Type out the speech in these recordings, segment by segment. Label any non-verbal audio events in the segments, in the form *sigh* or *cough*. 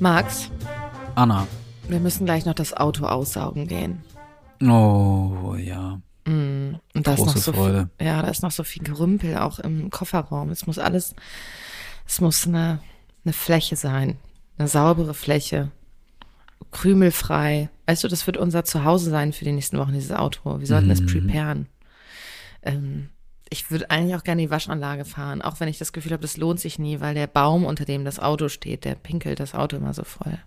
Max, Anna. wir müssen gleich noch das Auto aussaugen gehen. Oh, ja. Mm, Und da ist Große noch so Freude. Viel, ja, da ist noch so viel Gerümpel auch im Kofferraum. Es muss alles, es muss eine, eine Fläche sein, eine saubere Fläche, krümelfrei. Weißt du, das wird unser Zuhause sein für die nächsten Wochen, dieses Auto. Wir sollten es Mhm. preparen. Ähm, ich würde eigentlich auch gerne die Waschanlage fahren, auch wenn ich das Gefühl habe, das lohnt sich nie, weil der Baum, unter dem das Auto steht, der pinkelt das Auto immer so voll.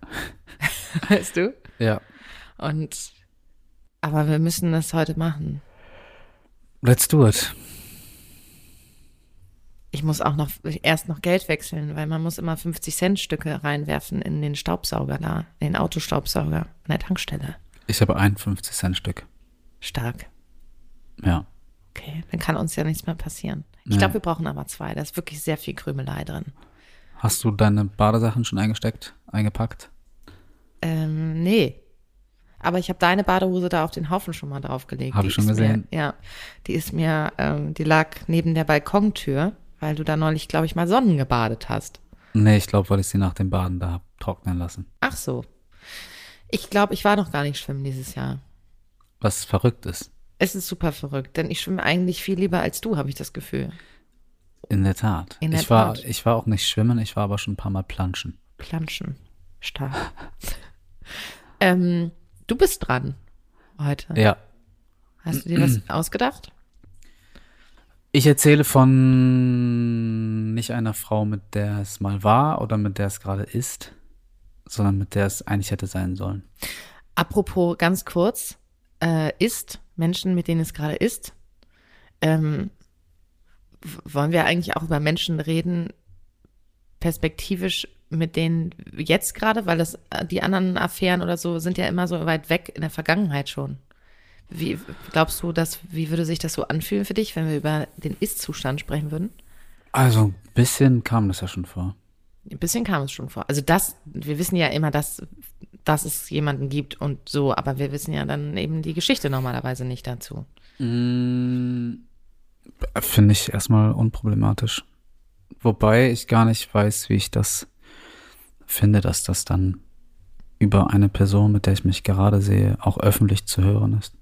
*laughs* weißt du? Ja. Und aber wir müssen das heute machen. Let's do it. Ich muss auch noch erst noch Geld wechseln, weil man muss immer 50 Cent Stücke reinwerfen in den Staubsauger da, in den Autostaubsauger an der Tankstelle. Ich habe ein 50 Cent Stück. Stark. Ja. Okay, dann kann uns ja nichts mehr passieren. Ich Nee. glaube, wir brauchen aber zwei. Da ist wirklich sehr viel Krümelei drin. Hast du deine Badesachen schon eingesteckt, eingepackt? Ähm, nee. Aber ich habe deine Badehose da auf den Haufen schon mal draufgelegt. Hab Die ich schon gesehen. Mir, ja, die ist mir, ähm, die lag neben der Balkontür, weil du da neulich, glaube ich, mal Sonnen gebadet hast. Nee, ich glaube, weil ich sie nach dem Baden da hab trocknen lassen. Ach so. Ich glaube, ich war noch gar nicht schwimmen dieses Jahr. Was verrückt ist. Es ist super verrückt, denn ich schwimme eigentlich viel lieber als du, habe ich das Gefühl. In der Tat. In der ich war, Tat. ich war auch nicht schwimmen, ich war aber schon ein paar Mal planschen. Planschen. Stark. *laughs* ähm, du bist dran heute. Ja. Hast du dir was *clears throat* ausgedacht? Ich erzähle von nicht einer Frau, mit der es mal war oder mit der es gerade ist, sondern mit der es eigentlich hätte sein sollen. Apropos ganz kurz, äh, ist, Menschen, mit denen es gerade ist, ähm, wollen wir eigentlich auch über Menschen reden, perspektivisch mit denen jetzt gerade, weil das äh, die anderen Affären oder so sind ja immer so weit weg in der Vergangenheit schon. Wie glaubst du, dass wie würde sich das so anfühlen für dich, wenn wir über den Ist-Zustand sprechen würden? Also ein bisschen kam das ja schon vor. Ein bisschen kam es schon vor. Also das, wir wissen ja immer, dass, dass es jemanden gibt und so, aber wir wissen ja dann eben die Geschichte normalerweise nicht dazu. Mm, Finde ich erstmal unproblematisch. Wobei ich gar nicht weiß, wie ich das finde, dass das dann über eine Person, mit der ich mich gerade sehe, auch öffentlich zu hören ist.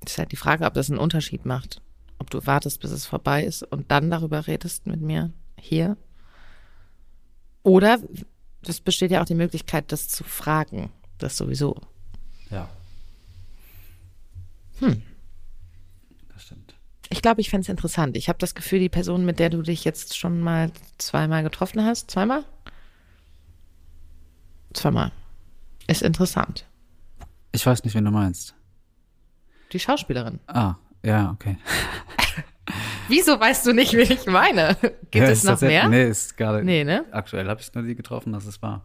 Das ist halt die Frage, ob das einen Unterschied macht. Ob du wartest, bis es vorbei ist und dann darüber redest mit mir hier. Oder es besteht ja auch die Möglichkeit, das zu fragen. Das sowieso. Ja. Hm. Das stimmt. Ich glaube, ich fände es interessant. Ich habe das Gefühl, die Person, mit der du dich jetzt schon mal zweimal getroffen hast, zweimal? Zweimal. Ist interessant. Ich weiß nicht, wen du meinst. Die Schauspielerin. Ah, ja, okay. *laughs* Wieso weißt du nicht, wen ich meine? Gibt ja, es noch mehr? Nee, ist gerade. Nee, ne? Aktuell habe ich nur die getroffen, dass es war.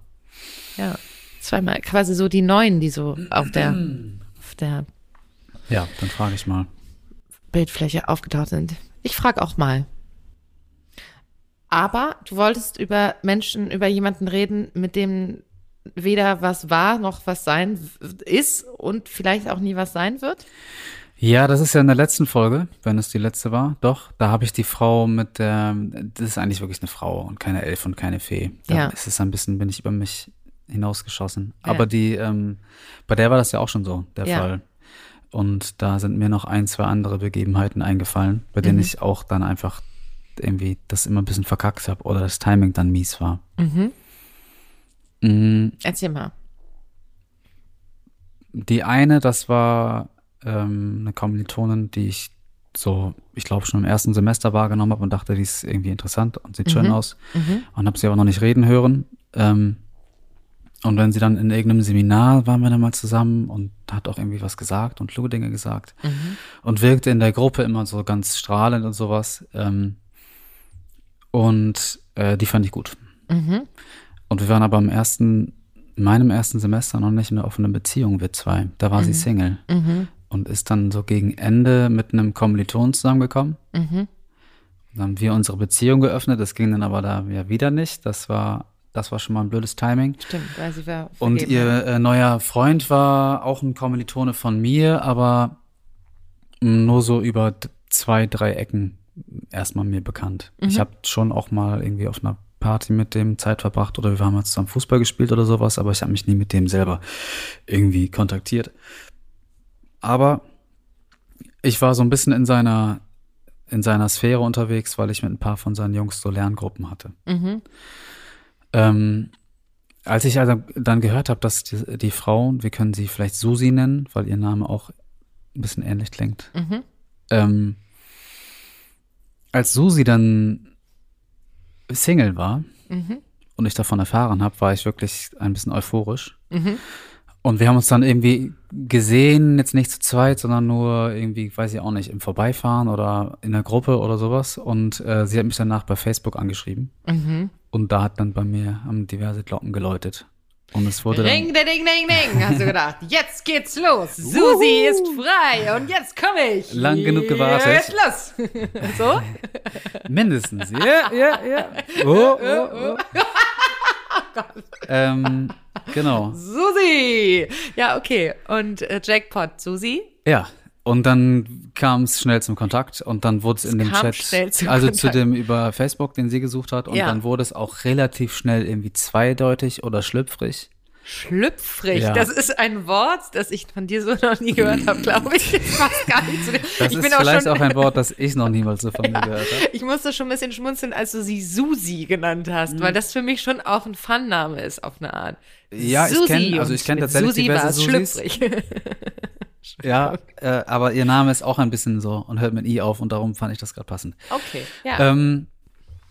Ja. Zweimal. Quasi so die neuen, die so auf der, *clears throat* auf der Ja, dann frage ich mal. Bildfläche aufgetaucht sind. Ich frage auch mal. Aber du wolltest über Menschen, über jemanden reden, mit dem weder was war noch was sein ist und vielleicht auch nie was sein wird. Ja, das ist ja in der letzten Folge, wenn es die letzte war. Doch, da habe ich die Frau mit der, das ist eigentlich wirklich eine Frau und keine Elf und keine Fee. Da Ja. ist es ein bisschen, bin ich über mich hinausgeschossen. Ja. Aber die, ähm, bei der war das ja auch schon so, der Ja. Fall. Und da sind mir noch ein, zwei andere Begebenheiten eingefallen, bei denen Mhm. ich auch dann einfach irgendwie das immer ein bisschen verkackt habe oder das Timing dann mies war. Mhm. Mm, Erzähl mal. Die eine, das war ähm, eine Kommilitonin, die ich so, ich glaube, schon im ersten Semester wahrgenommen habe und dachte, die ist irgendwie interessant und sieht schön Mhm. aus. Mhm. Und habe sie aber noch nicht reden hören. Ähm, und wenn sie dann in irgendeinem Seminar waren wir dann mal zusammen und hat auch irgendwie was gesagt und kluge Dinge gesagt Mhm. und wirkte in der Gruppe immer so ganz strahlend und sowas. Ähm, Und äh, die fand ich gut. Mhm. Und wir waren aber im ersten, in meinem ersten Semester noch nicht in einer offenen Beziehung, wir zwei. Da war sie Single. Mhm. Und ist dann so gegen Ende mit einem Kommiliton zusammengekommen. Mhm. Dann haben wir unsere Beziehung geöffnet. Das ging dann aber da ja wieder nicht. Das war, das war schon mal ein blödes Timing. Stimmt, weil sie war Und vergeben. ihr äh, neuer Freund war auch ein Kommilitone von mir, aber nur so über zwei, drei Ecken erstmal mir bekannt. Ich habe schon auch mal irgendwie auf einer Party mit dem Zeit verbracht oder wir haben mal zusammen Fußball gespielt oder sowas, aber ich habe mich nie mit dem selber irgendwie kontaktiert. Aber ich war so ein bisschen in seiner in seiner Sphäre unterwegs, weil ich mit ein paar von seinen Jungs so Lerngruppen hatte. Mhm. Ähm, als ich also dann gehört habe, dass die, die Frau, wir können sie vielleicht Susi nennen, weil ihr Name auch ein bisschen ähnlich klingt. Mhm. Ähm, als Susi dann Single war Mhm. und ich davon erfahren habe, war ich wirklich ein bisschen euphorisch. Mhm. Und wir haben uns dann irgendwie gesehen, jetzt nicht zu zweit, sondern nur irgendwie, weiß ich auch nicht, im Vorbeifahren oder in der Gruppe oder sowas. Und äh, sie hat mich danach bei Facebook angeschrieben. Mhm. Und da hat dann bei mir haben diverse Glocken geläutet. Und es wurde dann, Ring, ding, ding, ding, ding. Hast du gedacht, *laughs* jetzt geht's los. Susi ist frei und jetzt komme ich. Lang genug gewartet. Jetzt los. *laughs* so? mindestens. Ja, ja, ja. *laughs* Oh, oh, oh. ähm, genau. Susi. Ja, okay. Und äh, Jackpot, Susi? Ja. Und dann kam es schnell zum Kontakt und dann wurde es in dem Chat, zum also Kontakt. zu dem über Facebook, den sie gesucht hat, und Ja. dann wurde es auch relativ schnell irgendwie zweideutig oder schlüpfrig. Schlüpfrig. Ja. Das ist ein Wort, das ich von dir so noch nie gehört habe, glaube ich. Das passt gar nicht zu dir. Das ich ist auch vielleicht schon, auch ein Wort, das ich noch niemals so von mir gehört habe. Ich musste schon ein bisschen schmunzeln, als du sie Susi genannt hast, Mhm. weil das für mich schon auch ein Fun-Name ist, auf eine Art. Ja, ich Susi. also ich kenn mit tatsächlich Susi diverse Susis. schlüpfrig. *laughs* Ja, äh, aber ihr Name ist auch ein bisschen so und hört mit I auf und darum fand ich das gerade passend. Okay, ja. Ähm,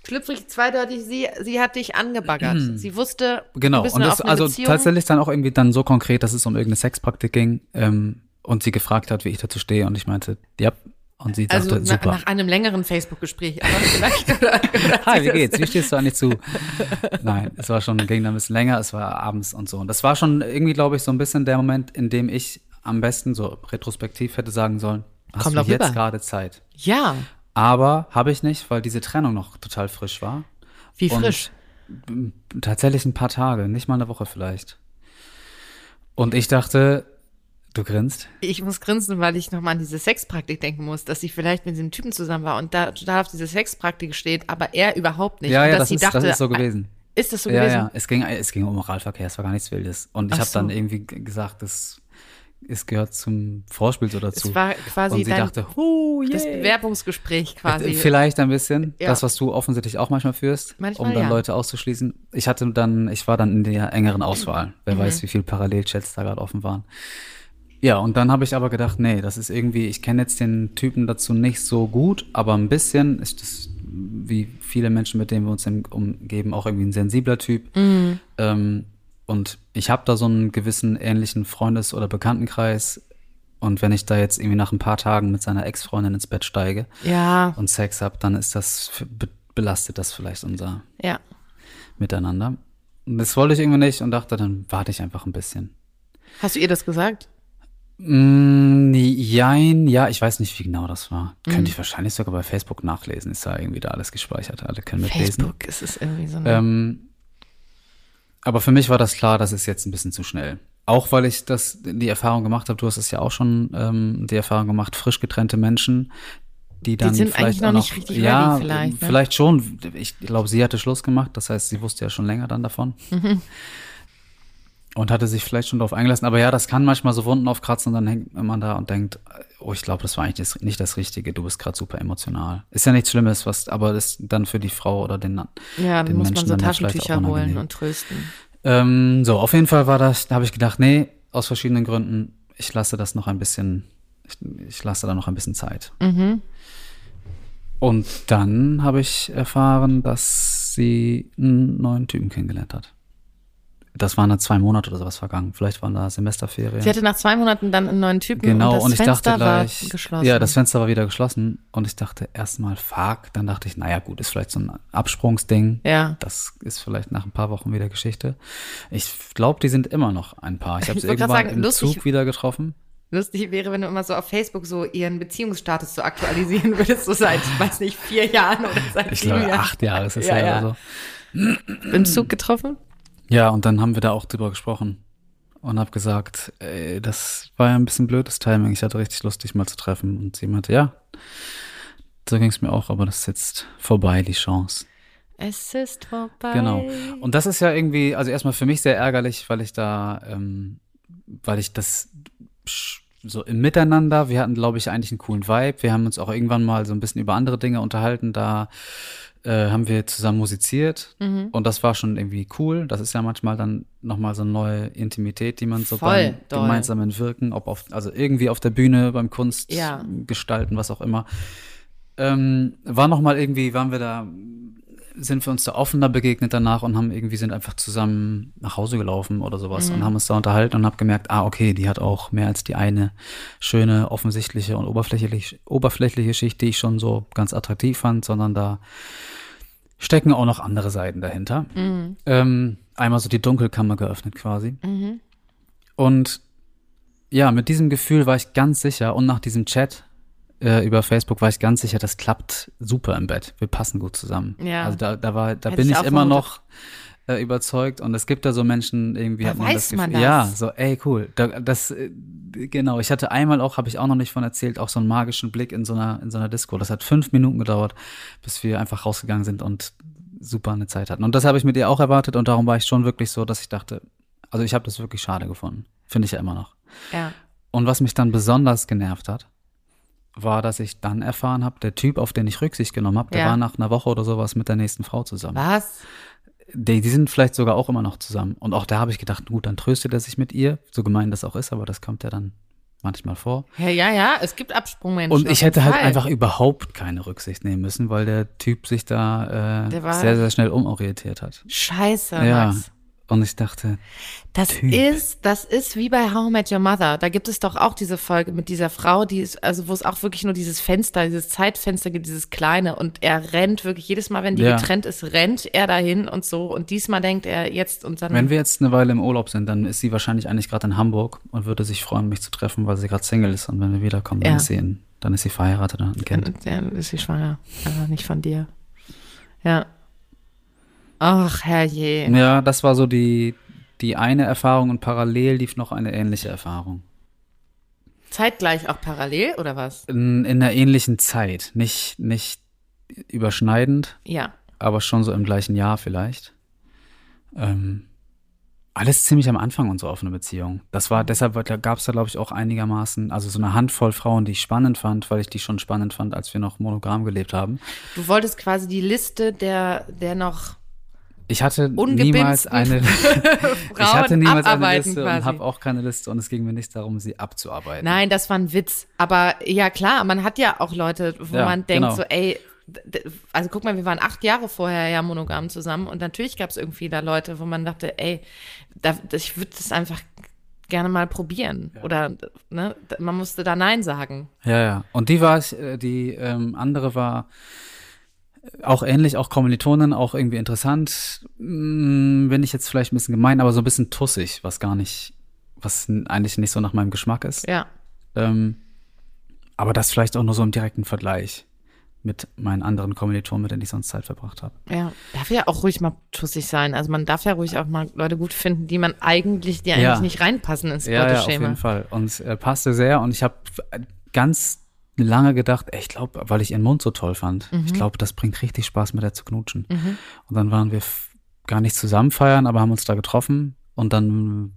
Schlüpfrig zweideutig, sie, sie hat dich angebaggert. Sie wusste, du Genau, bist und das also Beziehung. tatsächlich dann auch irgendwie dann so konkret, dass es um irgendeine Sexpraktik ging ähm, und sie gefragt hat, wie ich dazu stehe und ich meinte, ja, und sie Also sagte, na, super. nach einem längeren Facebook-Gespräch, *laughs* *laughs* Hi, wie geht's? Wie stehst du eigentlich zu? *laughs* Nein, es war schon, ging dann ein bisschen länger, es war abends und so. Und das war schon irgendwie, glaube ich, so ein bisschen der Moment, in dem ich am besten so retrospektiv hätte sagen sollen, hast Komm du doch jetzt gerade Zeit? Ja, Aber habe ich nicht, weil diese Trennung noch total frisch war. wie Und frisch. Tatsächlich ein paar Tage, nicht mal eine Woche vielleicht. Und ich dachte, du grinst. Ich muss grinsen, weil ich nochmal an diese Sexpraktik denken muss, dass sie vielleicht mit diesem Typen zusammen war und da, da auf diese Sexpraktik steht, aber er überhaupt nicht. ja, und ja, dass das sie ist, dachte, das ist so gewesen. Ist das so ja, gewesen? ja, es ging, es ging um Oralverkehr, es war gar nichts Wildes. Und ich habe dann so. irgendwie g- gesagt, das, es gehört zum Vorspiel so dazu. Es war quasi Und sie dachte, hu, das yay. Bewerbungsgespräch quasi. Vielleicht ein bisschen, Ja. das, was du offensichtlich auch manchmal führst, Manchmal, um dann ja. Leute auszuschließen. Ich hatte dann, ich war dann in der engeren Auswahl. Wer Mhm. weiß, wie viele Parallelchats da gerade offen waren. Ja, und dann habe ich aber gedacht, nee, das ist irgendwie, ich kenne jetzt den Typen dazu nicht so gut, aber ein bisschen ist das, wie viele Menschen, mit denen wir uns umgeben, auch irgendwie ein sensibler Typ. Mhm. Ähm, und ich habe da so einen gewissen ähnlichen Freundes- oder Bekanntenkreis. Und wenn ich da jetzt irgendwie nach ein paar Tagen mit seiner Ex-Freundin ins Bett steige, ja, und Sex habe, dann ist das be belastet das vielleicht unser ja. Miteinander. Und das wollte ich irgendwie nicht und dachte, dann warte ich einfach ein bisschen. Hast du ihr das gesagt? Mm, jein, ja, ich weiß nicht, wie genau das war. Mhm. Könnte ich wahrscheinlich sogar bei Facebook nachlesen. Ist da irgendwie da alles gespeichert. Alle können mitlesen. Facebook, es ist irgendwie so eine. Ähm, aber für mich war das klar, das ist jetzt ein bisschen zu schnell. Auch weil ich das die Erfahrung gemacht habe, du hast es ja auch schon ähm, die Erfahrung gemacht, frisch getrennte Menschen, die dann sind vielleicht noch auch nicht richtig ja, vielleicht, ne? vielleicht schon. Ich glaube, sie hatte Schluss gemacht, das heißt, sie wusste ja schon länger dann davon. Mhm. *laughs* Und hatte sich vielleicht schon darauf eingelassen. Aber ja, das kann manchmal so Wunden aufkratzen und dann hängt man da und denkt, oh, ich glaube, das war eigentlich das, nicht das Richtige. Du bist gerade super emotional. Ist ja nichts Schlimmes, was, aber das dann für die Frau oder den ja, dann den muss man so ja Taschentücher holen unangenehm. und trösten. Ähm, so, auf jeden Fall war das, da habe ich gedacht, nee, aus verschiedenen Gründen, ich lasse das noch ein bisschen, ich, ich lasse da noch ein bisschen Zeit. Mhm. Und dann habe ich erfahren, dass sie einen neuen Typen kennengelernt hat. Das waren dann zwei Monate oder sowas vergangen. Vielleicht waren da Semesterferien. Sie hatte nach zwei Monaten dann einen neuen Typen Genau, und das und ich Fenster dachte gleich, war geschlossen. ja, das Fenster war wieder geschlossen und ich dachte erstmal, fuck, dann dachte ich, naja, gut, ist vielleicht so ein Absprungsding. Ja. Das ist vielleicht nach ein paar Wochen wieder Geschichte. Ich glaube, die sind immer noch ein Paar. Ich *laughs* habe sie irgendwann sagen, im lustig- Zug wieder getroffen. Lustig wäre, wenn du immer so auf Facebook so ihren Beziehungsstatus so aktualisieren *laughs* würdest, so seit, weiß nicht, vier Jahren oder seit Ich glaube, Jahren. acht Jahre ist es Ja, ja, ja. oder so. Im Zug getroffen? Ja, und dann haben wir da auch drüber gesprochen und habe gesagt, ey, das war ja ein bisschen blödes Timing. Ich hatte richtig Lust, dich mal zu treffen. Und sie meinte, ja, so ging es mir auch, aber das ist jetzt vorbei, die Chance. Es ist vorbei. Genau. Und das ist ja irgendwie, also erstmal für mich sehr ärgerlich, weil ich da, ähm, weil ich das so im Miteinander, wir hatten, glaube ich, eigentlich einen coolen Vibe. Wir haben uns auch irgendwann mal so ein bisschen über andere Dinge unterhalten. Da äh, haben wir zusammen musiziert Mhm. und das war schon irgendwie cool. Das ist ja manchmal dann nochmal so eine neue Intimität, die man so Voll beim doll. gemeinsamen Wirken, ob auf, also irgendwie auf der Bühne, beim Kunst Ja. gestalten, was auch immer. Ähm, war nochmal irgendwie, waren wir da, sind wir uns da offener begegnet danach und haben irgendwie sind einfach zusammen nach Hause gelaufen oder sowas Mhm. und haben uns da unterhalten und hab gemerkt, ah, okay, die hat auch mehr als die eine schöne, offensichtliche und oberflächliche, oberflächliche Schicht, die ich schon so ganz attraktiv fand, sondern da stecken auch noch andere Seiten dahinter. Mhm. Ähm, einmal so die Dunkelkammer geöffnet quasi. Und ja, mit diesem Gefühl war ich ganz sicher und nach diesem Chat äh, über Facebook war ich ganz sicher, das klappt super im Bett. Wir passen gut zusammen. Ja. Also da, da war, da Hätte bin ich ich immer noch äh, überzeugt und es gibt da so Menschen irgendwie Da hat man weiß das man das. ja, so ey cool, da, das äh, genau. Ich hatte einmal auch, habe ich auch noch nicht von erzählt, auch so einen magischen Blick in so einer in so einer Disco. Das hat fünf Minuten gedauert, bis wir einfach rausgegangen sind und super eine Zeit hatten. Und das habe ich mit ihr auch erwartet und darum war ich schon wirklich so, dass ich dachte, also ich habe das wirklich schade gefunden, finde ich ja immer noch. Ja. Und was mich dann besonders genervt hat, war, dass ich dann erfahren habe, der Typ, auf den ich Rücksicht genommen habe, der Ja. war nach einer Woche oder sowas mit der nächsten Frau zusammen. Was? Die, die sind vielleicht sogar auch immer noch zusammen. Und auch da habe ich gedacht, gut, dann tröstet er sich mit ihr, so gemein das auch ist, aber das kommt ja dann manchmal vor. Ja, ja, ja, es gibt Absprungmenschen. Und ich hätte halt Fall. einfach überhaupt keine Rücksicht nehmen müssen, weil der Typ sich da äh, sehr, sehr schnell umorientiert hat. Scheiße, Ja. Max. Und ich dachte, Das Typ. ist, das ist wie bei How I Met Your Mother. Da gibt es doch auch diese Folge mit dieser Frau, die ist, also wo es auch wirklich nur dieses Fenster, dieses Zeitfenster gibt, dieses kleine und er rennt wirklich jedes Mal, wenn die Ja. getrennt ist, rennt er dahin und so und diesmal denkt er jetzt und dann. Wenn wir jetzt eine Weile im Urlaub sind, dann ist sie wahrscheinlich eigentlich gerade in Hamburg und würde sich freuen, mich zu treffen, weil sie gerade Single ist. Und wenn wir wiederkommen, dann, Ja. ist, sie in, dann ist sie verheiratet und hat ein Kind. Dann ist sie schwanger, aber nicht von dir. Ja. Ach, herrje. Ja, das war so die, die eine Erfahrung und parallel lief noch eine ähnliche Erfahrung. Zeitgleich auch parallel oder was? In, in einer ähnlichen Zeit. Nicht, nicht überschneidend, Ja. aber schon so im gleichen Jahr vielleicht. Ähm, alles ziemlich am Anfang unserer offenen Beziehung. Das war, deshalb gab es da, glaube ich, auch einigermaßen, also so eine Handvoll Frauen, die ich spannend fand, weil ich die schon spannend fand, als wir noch monogam gelebt haben. Du wolltest quasi die Liste der, der noch Ich hatte niemals eine, *laughs* ich hatte niemals eine Liste quasi. und habe auch keine Liste und es ging mir nicht darum, sie abzuarbeiten. Nein, das war ein Witz. Aber ja, klar, man hat ja auch Leute, wo Ja, man denkt genau. so, ey, also guck mal, wir waren acht Jahre vorher ja monogam zusammen und natürlich gab es irgendwie da Leute, wo man dachte, ey, da, ich würde das einfach gerne mal probieren. Oder ne, man musste da Nein sagen. Ja, ja. Und die war ich, äh, die ähm, andere war auch ähnlich, auch Kommilitonin, auch irgendwie interessant. Hm, Bin ich jetzt vielleicht ein bisschen gemein, aber so ein bisschen tussig, was gar nicht, was eigentlich nicht so nach meinem Geschmack ist. Ja. Ähm, aber das vielleicht auch nur so im direkten Vergleich mit meinen anderen Kommilitonen, mit denen ich sonst Zeit verbracht habe. Ja, darf ja auch ruhig mal tussig sein. Also man darf ja ruhig auch mal Leute gut finden, die man eigentlich, die eigentlich Ja. nicht reinpassen ins Ja, ja, auf Beuteschema. jeden Fall. Und es äh, passte sehr und ich habe ganz lange gedacht, ich glaube, weil ich ihren Mund so toll fand, ich glaube, das bringt richtig Spaß, mit der zu knutschen. Und dann waren wir gar nicht zusammen feiern, aber haben uns da getroffen und dann,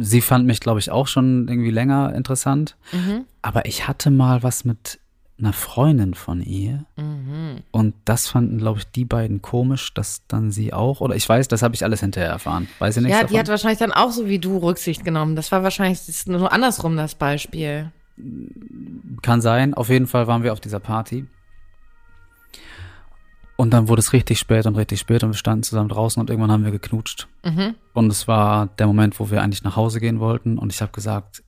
sie fand mich, glaube ich, auch schon irgendwie länger interessant. Mhm. Aber ich hatte mal was mit einer Freundin von ihr und das fanden, glaube ich, die beiden komisch, dass dann sie auch, oder ich weiß, das habe ich alles hinterher erfahren. Weiß ich nichts Ja, davon? die hat wahrscheinlich dann auch so wie du Rücksicht genommen. Das war wahrscheinlich nur andersrum das Beispiel. Kann sein. Auf jeden Fall waren wir auf dieser Party. Und dann wurde es richtig spät und richtig spät und wir standen zusammen draußen und irgendwann haben wir geknutscht. Mhm. Und es war der Moment, wo wir eigentlich nach Hause gehen wollten und ich habe gesagt,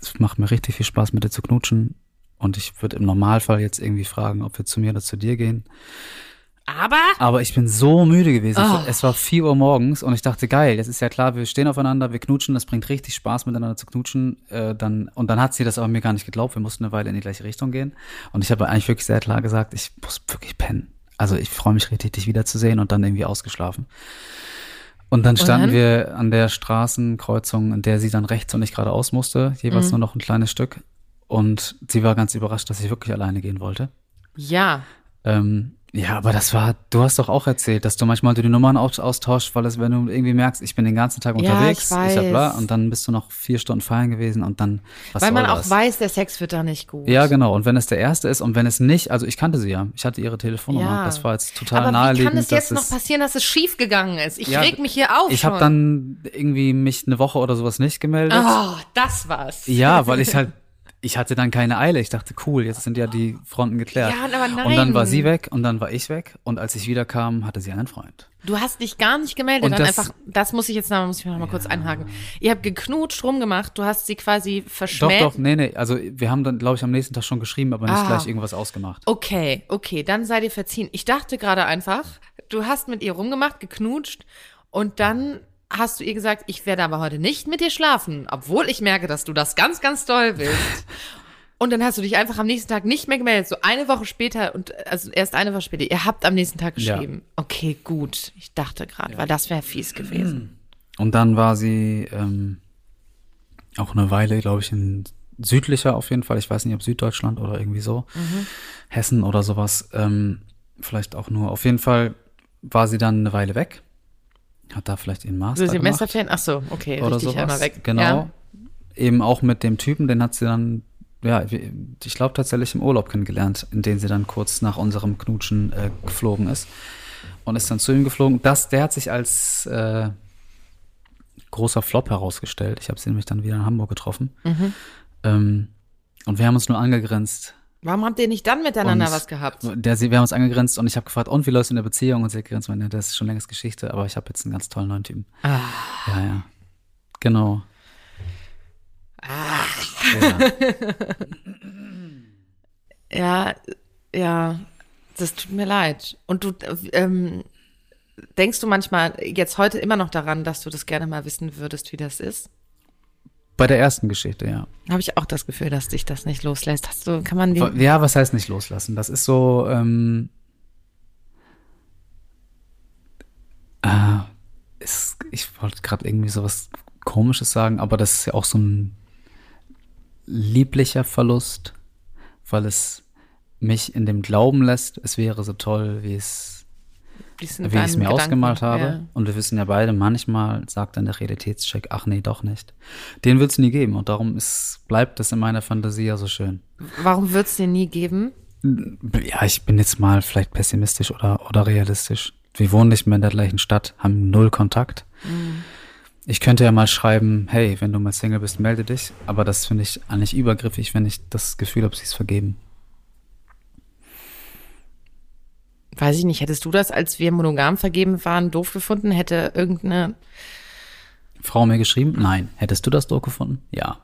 es macht mir richtig viel Spaß mit dir zu knutschen und ich würde im Normalfall jetzt irgendwie fragen, ob wir zu mir oder zu dir gehen. Aber Aber ich bin so müde gewesen. Oh. Es war 4 Uhr morgens und ich dachte, geil, jetzt ist ja klar, wir stehen aufeinander, wir knutschen, das bringt richtig Spaß miteinander zu knutschen. Äh, dann, und dann hat sie das aber mir gar nicht geglaubt, wir mussten eine Weile in die gleiche Richtung gehen. Und ich habe eigentlich wirklich sehr klar gesagt, ich muss wirklich pennen. Also ich freue mich richtig, dich wiederzusehen und dann irgendwie ausgeschlafen. Und dann standen dann? wir an der Straßenkreuzung, in der sie dann rechts und ich geradeaus musste, jeweils nur noch ein kleines Stück. Und sie war ganz überrascht, dass ich wirklich alleine gehen wollte. ja, Ähm, ja, aber das war, du hast doch auch erzählt, dass du manchmal die Nummern aus, austauscht, weil es, wenn du irgendwie merkst, ich bin den ganzen Tag Ja, unterwegs, ich weiß. hab bla, und dann bist du noch vier Stunden feiern gewesen und dann, was weil man auch das? weiß, der Sex wird da nicht gut. Ja, genau. Und wenn es der erste ist und wenn es nicht, also ich kannte sie ja, ich hatte ihre Telefonnummer, Ja. das war jetzt total Aber wie naheliegend. kann es jetzt noch passieren, dass es schief gegangen ist? Ich Ja, reg mich hier auf Ich habe dann irgendwie mich eine Woche oder sowas nicht gemeldet. Oh, das war's. Ja, weil ich halt, *laughs* ich hatte dann keine Eile. Ich dachte, cool, jetzt sind ja die Fronten geklärt. Ja, aber nein. Und dann war sie weg und dann war ich weg und als ich wiederkam, hatte sie einen Freund. Du hast dich gar nicht gemeldet. Und dann das- einfach, das muss ich jetzt noch, muss ich noch mal kurz einhaken. Ihr habt geknutscht, rumgemacht, du hast sie quasi Doch, verschmäht. doch, nee, nee. Also wir haben dann, glaube ich, am nächsten Tag schon geschrieben, aber nicht Ah. gleich irgendwas ausgemacht. Okay, okay, dann sei dir verziehen. Ich dachte gerade einfach, du hast mit ihr rumgemacht, geknutscht und dann hast du ihr gesagt, ich werde aber heute nicht mit dir schlafen, obwohl ich merke, dass du das ganz, ganz doll willst. *laughs* Und dann hast du dich einfach am nächsten Tag nicht mehr gemeldet, so eine Woche später und also erst eine Woche später. Ihr habt am nächsten Tag Ja. geschrieben. Okay, gut. Ich dachte gerade, weil das wäre fies gewesen. *clears throat* Und dann war sie ähm, auch eine Weile, glaube ich, in südlicher auf jeden Fall. Ich weiß nicht, ob Süddeutschland oder irgendwie so. Hessen oder sowas. Ähm, vielleicht auch nur. Auf jeden Fall war sie dann eine Weile weg. Hat da vielleicht ihren Master So. Semesterferien? Ach so, okay, oder richtig sowas. weg. Genau. Ja. Eben auch mit dem Typen, den hat sie dann, ja, ich glaube tatsächlich im Urlaub kennengelernt, in den sie dann kurz nach unserem Knutschen äh, geflogen ist. Und ist dann zu ihm geflogen. Das, der hat sich als äh, großer Flop herausgestellt. Ich habe sie nämlich dann wieder in Hamburg getroffen. Mhm. Ähm, und wir haben uns nur angegrenzt. Warum habt ihr nicht dann miteinander Und was gehabt? Der, wir haben uns angegrenzt und ich habe gefragt, und wie läuft es in der Beziehung? Und sie hat gegrenzt, meine, das ist schon längst Geschichte, aber ich habe jetzt einen ganz tollen neuen Typen. Ah. Ja, ja. Genau. Ah. *laughs* Ja. Ja, ja, das tut mir leid. Und du, ähm, denkst du manchmal jetzt heute immer noch daran, dass du das gerne mal wissen würdest, wie das ist? Bei der ersten Geschichte, ja. Habe ich auch das Gefühl, dass dich das nicht loslässt. Hast du, kann man den, Ja, was heißt nicht loslassen? Das ist so, ähm, äh, ist, ich wollte gerade irgendwie so was Komisches sagen, aber das ist ja auch so ein lieblicher Verlust, weil es mich in dem Glauben lässt, es wäre so toll, wie es, die wie ich es mir Gedanken, ausgemalt habe. Ja. Und wir wissen ja beide, manchmal sagt dann der Realitätscheck, ach nee, doch nicht. Den wird es nie geben und darum ist, bleibt es in meiner Fantasie ja so schön. Warum wird es dir nie geben? Ja, ich bin jetzt mal vielleicht pessimistisch oder, oder realistisch. Wir wohnen nicht mehr in der gleichen Stadt, haben null Kontakt. Ich könnte ja mal schreiben, hey, wenn du mal Single bist, melde dich. Aber das finde ich eigentlich übergriffig, wenn ich das Gefühl habe, sie ist vergeben. Weiß ich nicht, hättest du das, als wir monogam vergeben waren, doof gefunden? Hätte irgendeine, Frau mir geschrieben? Nein. Hättest du das doof gefunden? Ja.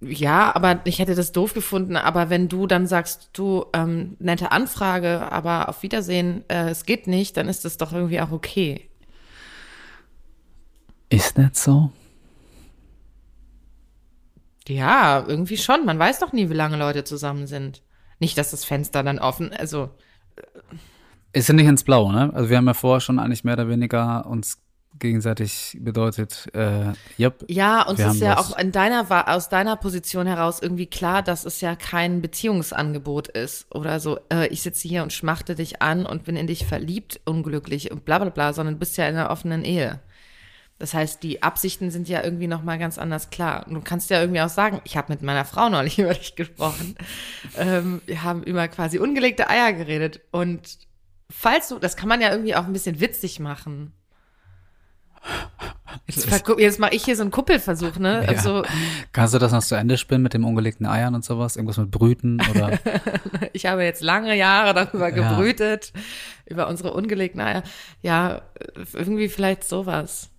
ja, aber ich hätte das doof gefunden. Aber wenn du dann sagst, du, ähm, nette Anfrage, aber auf Wiedersehen, äh, es geht nicht, dann ist das doch irgendwie auch okay. Ist nicht so? Ja, irgendwie schon. Man weiß doch nie, wie lange Leute zusammen sind. Nicht, dass das Fenster dann offen, also Ist ja nicht ins Blaue, ne? Also wir haben ja vorher schon eigentlich mehr oder weniger uns gegenseitig bedeutet, äh, yep, ja, uns Wir ist ja was. auch in deiner aus deiner Position heraus irgendwie klar, dass es ja kein Beziehungsangebot ist oder so. Äh, ich sitze hier und schmachte dich an und bin in dich verliebt, unglücklich und bla bla bla, sondern du bist ja in einer offenen Ehe. Das heißt, die Absichten sind ja irgendwie noch mal ganz anders klar. Und du kannst ja irgendwie auch sagen, ich habe mit meiner Frau neulich *laughs* über dich gesprochen. ähm, wir haben über quasi ungelegte Eier geredet. Und falls du, das kann man ja irgendwie auch ein bisschen witzig machen. Jetzt, jetzt mache ich hier so einen Kuppelversuch, ne? Ja. Also Kannst du das noch zu Ende spinnen mit dem ungelegten Eiern und sowas? Irgendwas mit Brüten oder? *laughs* ich habe jetzt lange Jahre darüber Ja. gebrütet, über unsere ungelegten Eier. Ja, irgendwie vielleicht sowas.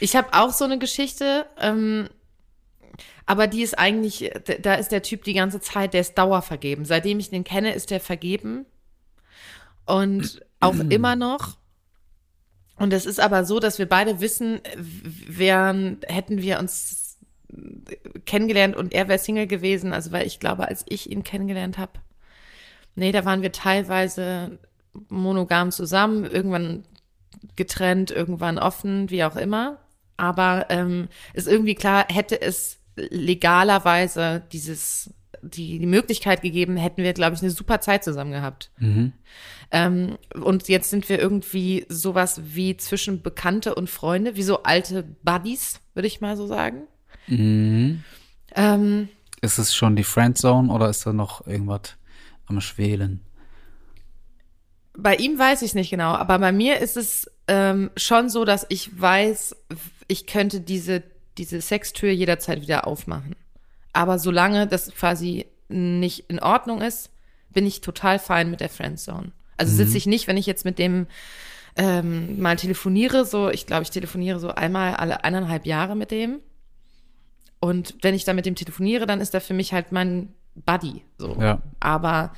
Ich habe auch so eine Geschichte, ähm, aber die ist eigentlich, da ist der Typ die ganze Zeit, der ist dauervergeben. Seitdem ich den kenne, ist der vergeben. Und auch immer noch. Und es ist aber so, dass wir beide wissen, wären, hätten wir uns kennengelernt und er wäre Single gewesen. Also weil ich glaube, als ich ihn kennengelernt habe, nee, da waren wir teilweise monogam zusammen, irgendwann getrennt, irgendwann offen, wie auch immer. Aber ähm, ist irgendwie klar, hätte es legalerweise dieses die, die Möglichkeit gegeben, hätten wir, glaube ich, eine super Zeit zusammen gehabt. Mhm. Ähm, und jetzt sind wir irgendwie sowas wie zwischen Bekannte und Freunde, wie so alte Buddies, würde ich mal so sagen. Mhm. Ähm, Ist es schon die Friendzone oder ist da noch irgendwas am Schwelen? Bei ihm weiß ich es nicht genau, aber bei mir ist es ähm, schon so, dass ich weiß, ich könnte diese, diese Sextür jederzeit wieder aufmachen. Aber solange das quasi nicht in Ordnung ist, bin ich total fein mit der Friendzone. Also sitze ich nicht, wenn ich jetzt mit dem ähm, mal telefoniere, so, ich glaube, ich telefoniere so einmal alle eineinhalb Jahre mit dem. Und wenn ich dann mit dem telefoniere, dann ist er für mich halt mein Buddy. So. Ja. Aber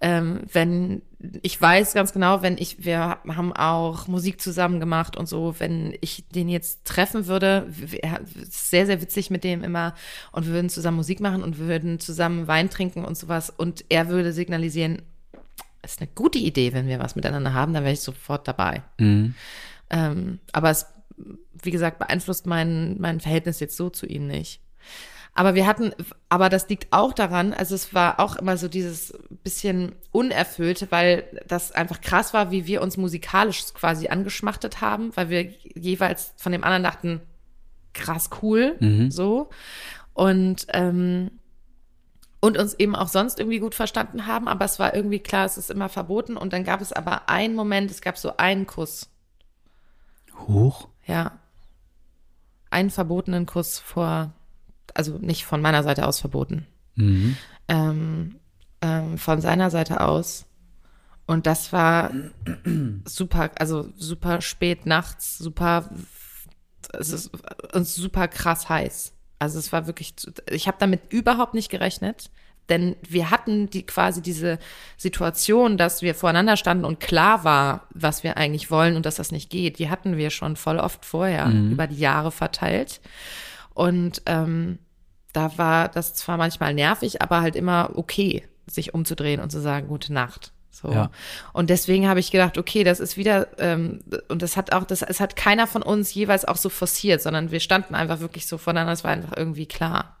ähm, wenn ich weiß ganz genau, wenn ich, wir haben auch Musik zusammen gemacht und so, wenn ich den jetzt treffen würde, ist sehr, sehr witzig mit dem immer und wir würden zusammen Musik machen und wir würden zusammen Wein trinken und sowas und er würde signalisieren, ist eine gute Idee, wenn wir was miteinander haben, dann wäre ich sofort dabei. Mhm. Ähm, aber es, wie gesagt, beeinflusst mein, mein Verhältnis jetzt so zu ihm nicht. Aber wir hatten, aber das liegt auch daran, also es war auch immer so dieses bisschen unerfüllte, weil das einfach krass war, wie wir uns musikalisch quasi angeschmachtet haben, weil wir jeweils von dem anderen dachten, krass cool, Mhm. so. Und, ähm, und uns eben auch sonst irgendwie gut verstanden haben, aber es war irgendwie klar, es ist immer verboten. Und dann gab es aber einen Moment, es gab so einen Kuss, Hoch? ja. Einen verbotenen Kuss vor, also nicht von meiner Seite aus verboten, Mhm. ähm, ähm, von seiner Seite aus. Und das war super, also super spät nachts, super, es ist und super krass heiß. Also es war wirklich, ich habe damit überhaupt nicht gerechnet, denn wir hatten die quasi diese Situation, dass wir voreinander standen und klar war, was wir eigentlich wollen und dass das nicht geht. Die hatten wir schon voll oft vorher über die Jahre verteilt. Und ähm, da war das zwar manchmal nervig, aber halt immer okay, sich umzudrehen und zu sagen, gute Nacht. So. Ja. Und deswegen habe ich gedacht, okay, das ist wieder, ähm, und das hat auch, das, es hat keiner von uns jeweils auch so forciert, sondern wir standen einfach wirklich so voneinander, es war einfach irgendwie klar.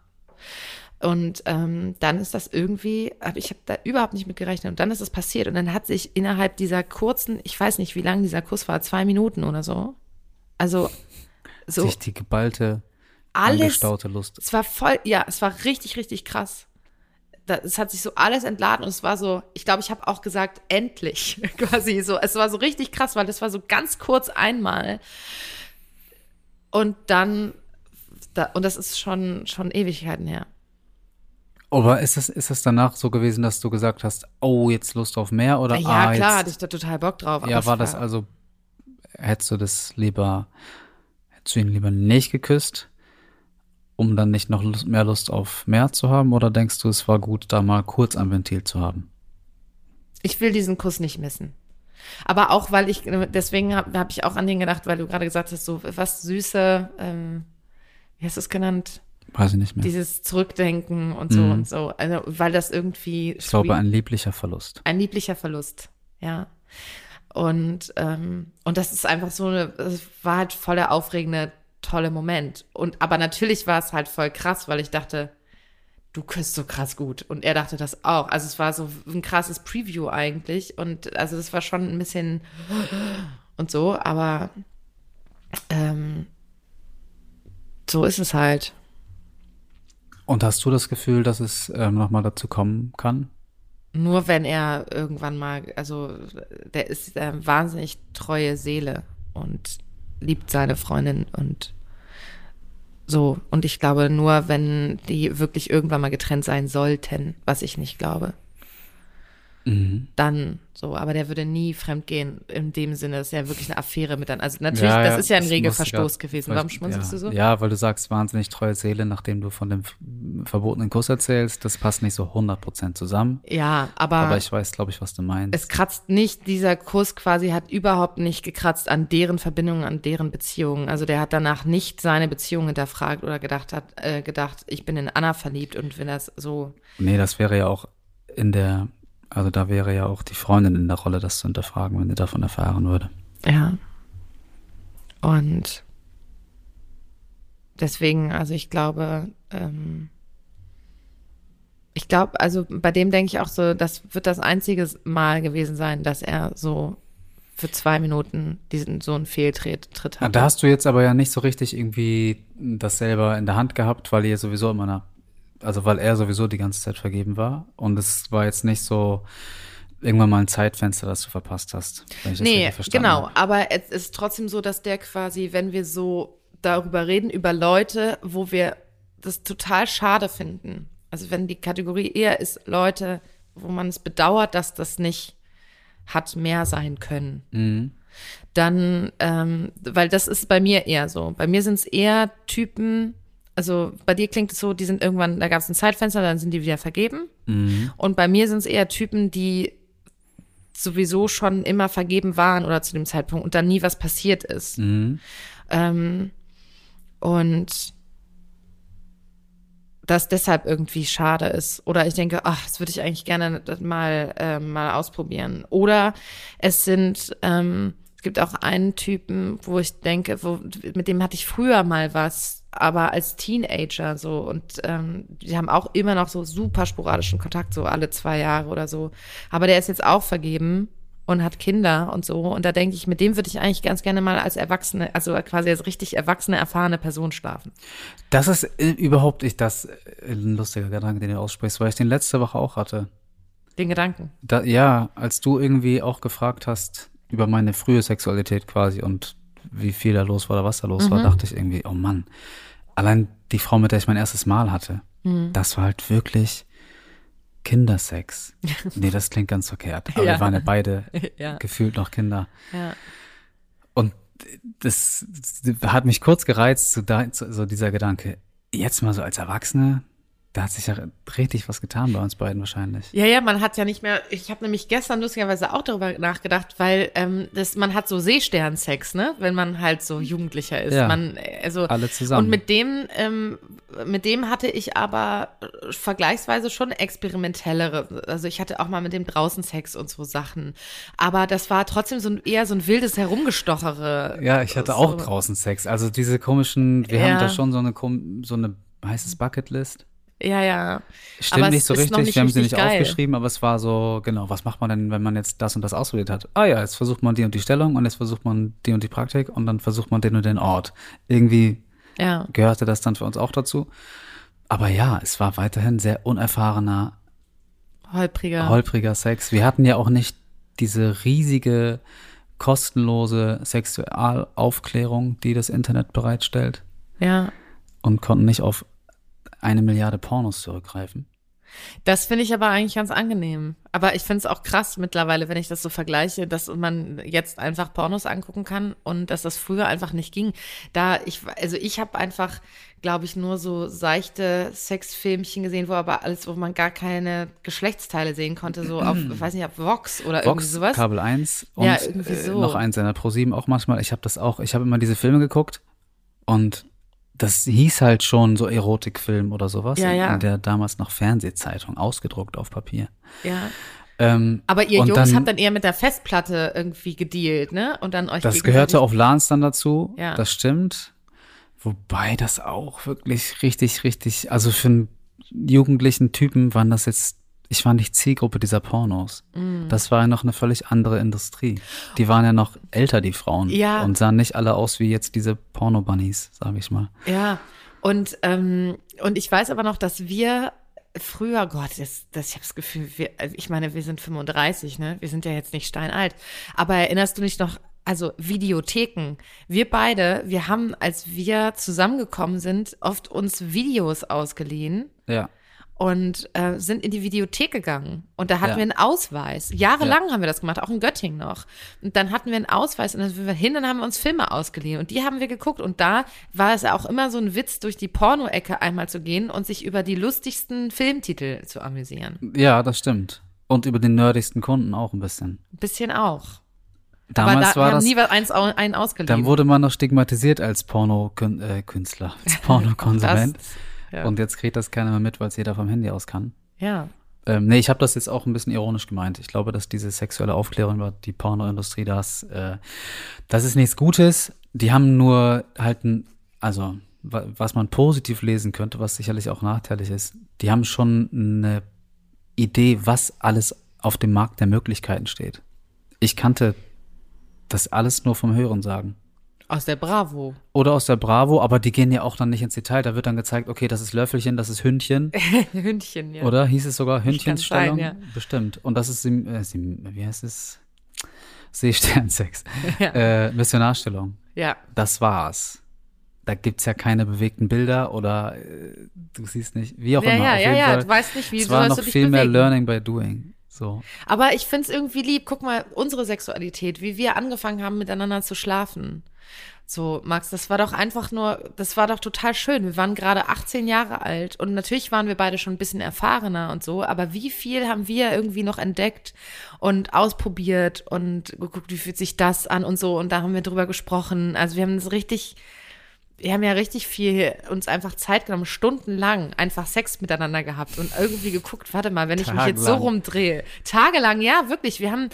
Und ähm, dann ist das irgendwie, aber ich habe da überhaupt nicht mit gerechnet. Und dann ist es passiert. Und dann hat sich innerhalb dieser kurzen, ich weiß nicht, wie lang dieser Kuss war, zwei Minuten oder so. Also so Sich die geballte, alles angestaute Lust. es war voll, ja, es war richtig, richtig krass. Es hat sich so alles entladen und es war so, ich glaube, ich habe auch gesagt, endlich, *laughs* quasi so. Es war so richtig krass, weil das war so ganz kurz einmal. Und dann, da, und das ist schon, schon Ewigkeiten her. Aber ist es, ist es danach so gewesen, dass du gesagt hast, oh, jetzt Lust auf mehr oder ja, ah, klar, hatte jetzt, ich da total Bock drauf. ja, war das also, hättest du das lieber, hättest du ihn lieber nicht geküsst, um dann nicht noch Lust, mehr Lust auf mehr zu haben oder denkst du, es war gut, da mal kurz ein Ventil zu haben? Ich will diesen Kuss nicht missen. Aber auch, weil ich, deswegen habe hab ich auch an den gedacht, weil du gerade gesagt hast, so was süße, ähm, wie hast du es genannt? Weiß ich nicht mehr. Dieses Zurückdenken und so Mhm. und so. Also, weil das irgendwie ich glaube, ein lieblicher Verlust. ein lieblicher Verlust, ja. Und, ähm, und das ist einfach so eine, es war halt voll der aufregende, tolle Moment. Und aber natürlich war es halt voll krass, weil ich dachte, du küsst so krass gut. Und er dachte das auch. Also es war so ein krasses Preview eigentlich. Und also das war schon ein bisschen und so, aber ähm, so ist es halt. Und hast du das Gefühl, dass es ähm, nochmal dazu kommen kann? Nur wenn er irgendwann mal, also der ist eine wahnsinnig treue Seele und liebt seine Freundin und so. Und ich glaube, nur wenn die wirklich irgendwann mal getrennt sein sollten, was ich nicht glaube, Mhm. dann so. Aber der würde nie fremdgehen in dem Sinne. Das ist ja wirklich eine Affäre mit dann. Also natürlich, Ja, ja, das ist ja ein Regelverstoß gewesen. Warum schmunzelst ja. du so? Ja, weil du sagst, wahnsinnig treue Seele, nachdem du von dem verbotenen Kuss erzählst. Das passt nicht so 100% zusammen. Ja, aber, Aber ich weiß, glaube ich, was du meinst. es kratzt nicht, dieser Kuss quasi hat überhaupt nicht gekratzt an deren Verbindungen, an deren Beziehungen. Also der hat danach nicht seine Beziehung hinterfragt oder gedacht hat, äh, gedacht, ich bin in Anna verliebt und wenn das so, nee, das wäre ja auch in der, also da wäre ja auch die Freundin in der Rolle, das zu hinterfragen, wenn sie davon erfahren würde. ja. Und deswegen, also ich glaube, ähm, ich glaube, also bei dem denke ich auch so, das wird das einzige Mal gewesen sein, dass er so für zwei Minuten diesen so einen Fehltritt Tritt hatte. Da hast du jetzt aber ja nicht so richtig irgendwie das selber in der Hand gehabt, weil ihr sowieso immer nach, also weil er sowieso die ganze Zeit vergeben war. Und es war jetzt nicht so irgendwann mal ein Zeitfenster, das du verpasst hast. Wenn ich das Nee, genau. habe. Aber es ist trotzdem so, dass der quasi, wenn wir so darüber reden, über Leute, wo wir das total schade finden. Also wenn die Kategorie eher ist Leute, wo man es bedauert, dass das nicht hat mehr sein können. Mhm. Dann, ähm, weil das ist bei mir eher so. Bei mir sind es eher Typen, also bei dir klingt es so, die sind irgendwann, da gab es ein Zeitfenster, dann sind die wieder vergeben. Mhm. Und bei mir sind es eher Typen, die sowieso schon immer vergeben waren oder zu dem Zeitpunkt und dann nie was passiert ist. Mhm. Ähm, und das deshalb irgendwie schade ist. Oder ich denke, ach, das würde ich eigentlich gerne mal, ähm, mal ausprobieren. Oder es sind, ähm, es gibt auch einen Typen, wo ich denke, wo, mit dem hatte ich früher mal was, aber als Teenager so. Und ähm, die haben auch immer noch so super sporadischen Kontakt, so alle zwei Jahre oder so. Aber der ist jetzt auch vergeben und hat Kinder und so. Und da denke ich, mit dem würde ich eigentlich ganz gerne mal als Erwachsene, also quasi als richtig erwachsene, erfahrene Person schlafen. Das ist äh, überhaupt nicht das äh, ein lustiger Gedanke, den du aussprichst, weil ich den letzte Woche auch hatte. Den Gedanken. Da, ja, als du irgendwie auch gefragt hast über meine frühe Sexualität quasi und wie viel da los war oder was da los war, dachte ich irgendwie, oh Mann, allein die Frau, mit der ich mein erstes Mal hatte, das war halt wirklich Kindersex. *laughs* nee, das klingt ganz verkehrt. Aber Ja. wir waren ja beide *laughs* Ja. gefühlt noch Kinder. Ja. Und das, das hat mich kurz gereizt, so, da, so dieser Gedanke, jetzt mal so als Erwachsene, da hat sich ja richtig was getan bei uns beiden wahrscheinlich. Ja, ja, man hat ja nicht mehr, ich habe nämlich gestern lustigerweise auch darüber nachgedacht, weil ähm, das, man hat so Seesternsex, ne, wenn man halt so Jugendlicher ist. Ja. Man, also, Alle zusammen. Und mit dem, ähm, mit dem hatte ich aber vergleichsweise schon experimentellere, also ich hatte auch mal mit dem draußen Sex und so Sachen. Aber das war trotzdem so ein, eher so ein wildes Herumgestochere. Ja, ich hatte so. auch draußen Sex. Also diese komischen, wir Ja. haben da schon so eine, so eine, heißt es Bucketlist? Ja, ja. Stimmt nicht so richtig, nicht wir haben sie nicht geil. aufgeschrieben, aber es war so, genau, was macht man denn, wenn man jetzt das und das ausprobiert hat? Ah ja, jetzt versucht man die und die Stellung und jetzt versucht man die und die Praktik und dann versucht man den und den Ort. Irgendwie Ja. gehörte das dann für uns auch dazu. Aber ja, es war weiterhin sehr unerfahrener, Holpriger. holpriger Sex. Wir hatten ja auch nicht diese riesige, kostenlose Sexualaufklärung, die das Internet bereitstellt ja. und konnten nicht auf eine Milliarde Pornos zurückgreifen. Das finde ich aber eigentlich ganz angenehm. Aber ich finde es auch krass mittlerweile, wenn ich das so vergleiche, dass man jetzt einfach Pornos angucken kann und dass das früher einfach nicht ging. Da ich, also ich habe einfach, glaube ich, nur so seichte Sexfilmchen gesehen, wo aber alles, wo man gar keine Geschlechtsteile sehen konnte, so auf, *clears throat* ich weiß nicht, auf Vox oder irgendwie Vox, sowas. Kabel 1 und Ja, irgendwie äh, so. noch eins in der Pro7 auch manchmal. Ich habe das auch, ich habe immer diese Filme geguckt und das hieß halt schon so Erotikfilm oder sowas. Ja, ja. In der damals noch Fernsehzeitung, ausgedruckt auf Papier. Ja. Ähm, Aber ihr Jungs dann- habt dann eher mit der Festplatte irgendwie gedealt, ne? Und dann euch Das gehörte auf LANs dann dazu, Ja. das stimmt. Wobei das auch wirklich richtig, richtig, also für einen jugendlichen Typen waren das jetzt, ich war nicht Zielgruppe dieser Pornos. Mm. Das war ja noch eine völlig andere Industrie. Die waren ja noch älter, die Frauen. Ja. Und sahen nicht alle aus wie jetzt diese Porno-Bunnies, sage ich mal. Ja, und, ähm, und ich weiß aber noch, dass wir früher, Gott, das, das, ich habe das Gefühl, wir, also ich meine, wir sind 35, ne? Wir sind ja jetzt nicht steinalt. Aber erinnerst du dich noch also Videotheken. Wir beide, wir haben, als wir zusammengekommen sind, oft uns Videos ausgeliehen Ja. Und äh, sind in die Videothek gegangen. Und da hatten Ja. wir einen Ausweis. Jahrelang haben wir das gemacht, auch in Göttingen noch. Und dann hatten wir einen Ausweis und dann sind wir hin und haben uns Filme ausgeliehen. Und die haben wir geguckt. Und da war es auch immer so ein Witz, durch die Porno-Ecke einmal zu gehen und sich über die lustigsten Filmtitel zu amüsieren. Ja, das stimmt. Und über den nerdigsten Kunden auch ein bisschen. Ein bisschen auch. Damals Aber da, war haben das, nie eins, einen ausgeliehen. dann wurde man noch stigmatisiert als Porno-Künstler, als *laughs* Pornokonsument. Ja. Und jetzt kriegt das keiner mehr mit, weil es jeder vom Handy aus kann. ja. Ähm, nee, ich habe das jetzt auch ein bisschen ironisch gemeint. Ich glaube, dass diese sexuelle Aufklärung über die Pornoindustrie, das, äh, das ist nichts Gutes. Die haben nur halt ein, also wa- was man positiv lesen könnte, was sicherlich auch nachteilig ist, die haben schon eine Idee, was alles auf dem Markt der Möglichkeiten steht. Ich kannte das alles nur vom Hören sagen. Aus der Bravo. Oder aus der Bravo, aber die gehen ja auch dann nicht ins Detail. Da wird dann gezeigt, okay, das ist Löffelchen, das ist Hündchen. *laughs* Hündchen, ja. Oder hieß es sogar Hündchenstellung? sein, Bestimmt. Und das ist, äh, wie heißt es? Seesternsex. *laughs* Ja. Äh, Missionarstellung. Ja. Das war's. Da gibt's ja keine bewegten Bilder oder äh, du siehst nicht, wie auch Ja, immer. ja, ja, ja. Du weißt nicht, wie es du war noch viel mehr bewegen. Learning by Doing. So. Aber ich find's irgendwie lieb. Guck mal, unsere Sexualität, wie wir angefangen haben, miteinander zu schlafen. So, Max, das war doch einfach nur, das war doch total schön. Wir waren gerade 18 Jahre alt und natürlich waren wir beide schon ein bisschen erfahrener und so, aber wie viel haben wir irgendwie noch entdeckt und ausprobiert und geguckt, wie fühlt sich das an und so und da haben wir drüber gesprochen. Also wir haben das richtig, wir haben ja richtig viel uns einfach Zeit genommen, stundenlang einfach Sex miteinander gehabt und irgendwie geguckt, warte mal, wenn ich mich jetzt so rumdrehe. Tagelang, ja, wirklich. Wir haben,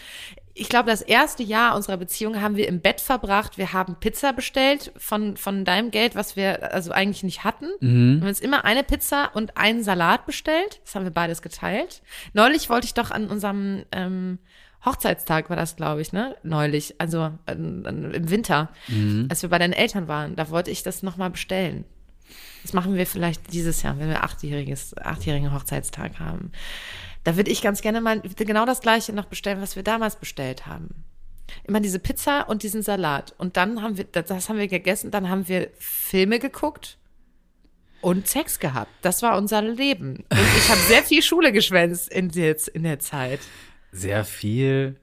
ich glaube, das erste Jahr unserer Beziehung haben wir im Bett verbracht. Wir haben Pizza bestellt von, von deinem Geld, was wir also eigentlich nicht hatten. Mhm. Wir haben uns immer eine Pizza und einen Salat bestellt. Das haben wir beides geteilt. Neulich wollte ich doch an unserem ähm, Hochzeitstag war das, glaube ich, ne? Neulich, also ähm, im Winter, als wir bei deinen Eltern waren, da wollte ich das nochmal bestellen. Das machen wir vielleicht dieses Jahr, wenn wir achtjähriges, achtjährigen Hochzeitstag haben. Da würde ich ganz gerne mal genau das Gleiche noch bestellen, was wir damals bestellt haben. Immer diese Pizza und diesen Salat. Und dann haben wir, das, haben wir gegessen, dann haben wir Filme geguckt und Sex gehabt. Das war unser Leben. Und ich habe sehr viel Schule geschwänzt in der, in der Zeit. Sehr viel.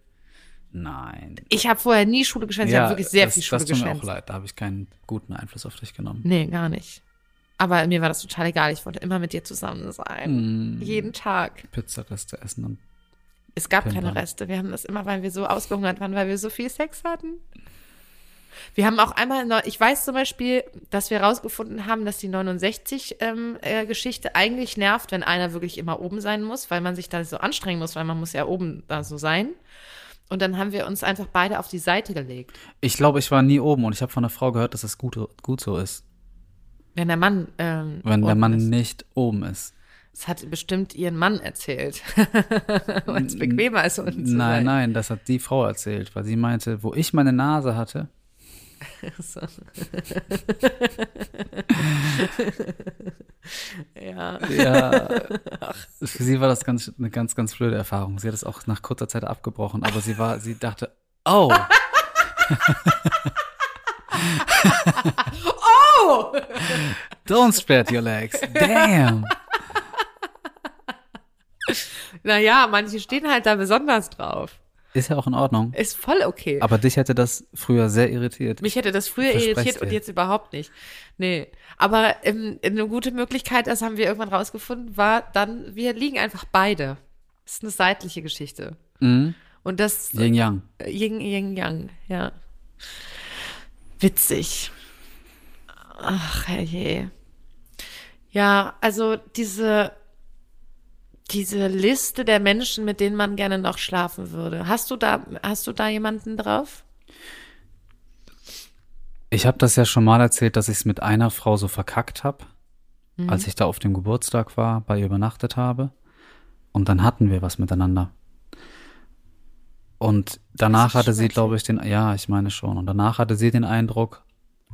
Nein. Ich habe vorher nie Schule geschwänzt, ich habe wirklich sehr das, viel Schule Das tut mir auch geschwänzt. leid. Da habe ich keinen guten Einfluss auf dich genommen. Nee, gar nicht. Aber mir war das total egal. Ich wollte immer mit dir zusammen sein. Jeden Tag. Pizzareste essen und Es gab keine Pimpern. Reste. Wir haben das immer, weil wir so ausgehungert waren, weil wir so viel Sex hatten. Wir haben auch einmal, ich weiß zum Beispiel, dass wir rausgefunden haben, dass die 69-Geschichte eigentlich nervt, wenn einer wirklich immer oben sein muss, weil man sich da so anstrengen muss, weil man muss ja oben da so sein. Und dann haben wir uns einfach beide auf die Seite gelegt. Ich glaube, ich war nie oben und ich habe von einer Frau gehört, dass es gut, gut so ist, Wenn der Mann, ähm, wenn der Mann ist. nicht oben ist. Das hat bestimmt ihren Mann erzählt. *laughs* Weil es bequemer ist, unten zu Nein, nein, das hat die Frau erzählt, weil sie meinte, wo ich meine Nase hatte, So. *laughs* ja. ja, für sie war das ganz, eine ganz, ganz blöde Erfahrung. Sie hat es auch nach kurzer Zeit abgebrochen, aber sie war, sie dachte, oh, *laughs* Oh! don't spread your legs, damn. Naja, manche stehen halt da besonders drauf. Ist ja auch in Ordnung. Ist voll okay. Aber dich hätte das früher sehr irritiert. Mich hätte das früher irritiert und dir. jetzt überhaupt nicht. Nee. Aber ähm, eine gute Möglichkeit, das haben wir irgendwann rausgefunden, war dann, wir liegen einfach beide. Das ist eine seitliche Geschichte. Mhm. Und das Yin Yang. Yin, Yin, Yang, ja. Witzig. Ach, herrje. Ja, also diese, diese Liste der Menschen, mit denen man gerne noch schlafen würde. Hast du da, hast du da jemanden drauf? Ich habe das ja schon mal erzählt, dass ich es mit einer Frau so verkackt habe, Mhm. als ich da auf dem Geburtstag war, bei ihr übernachtet habe. Und dann hatten wir was miteinander. Und danach hatte sie, glaube ich, den, ja, ich meine schon. Und danach hatte sie den Eindruck,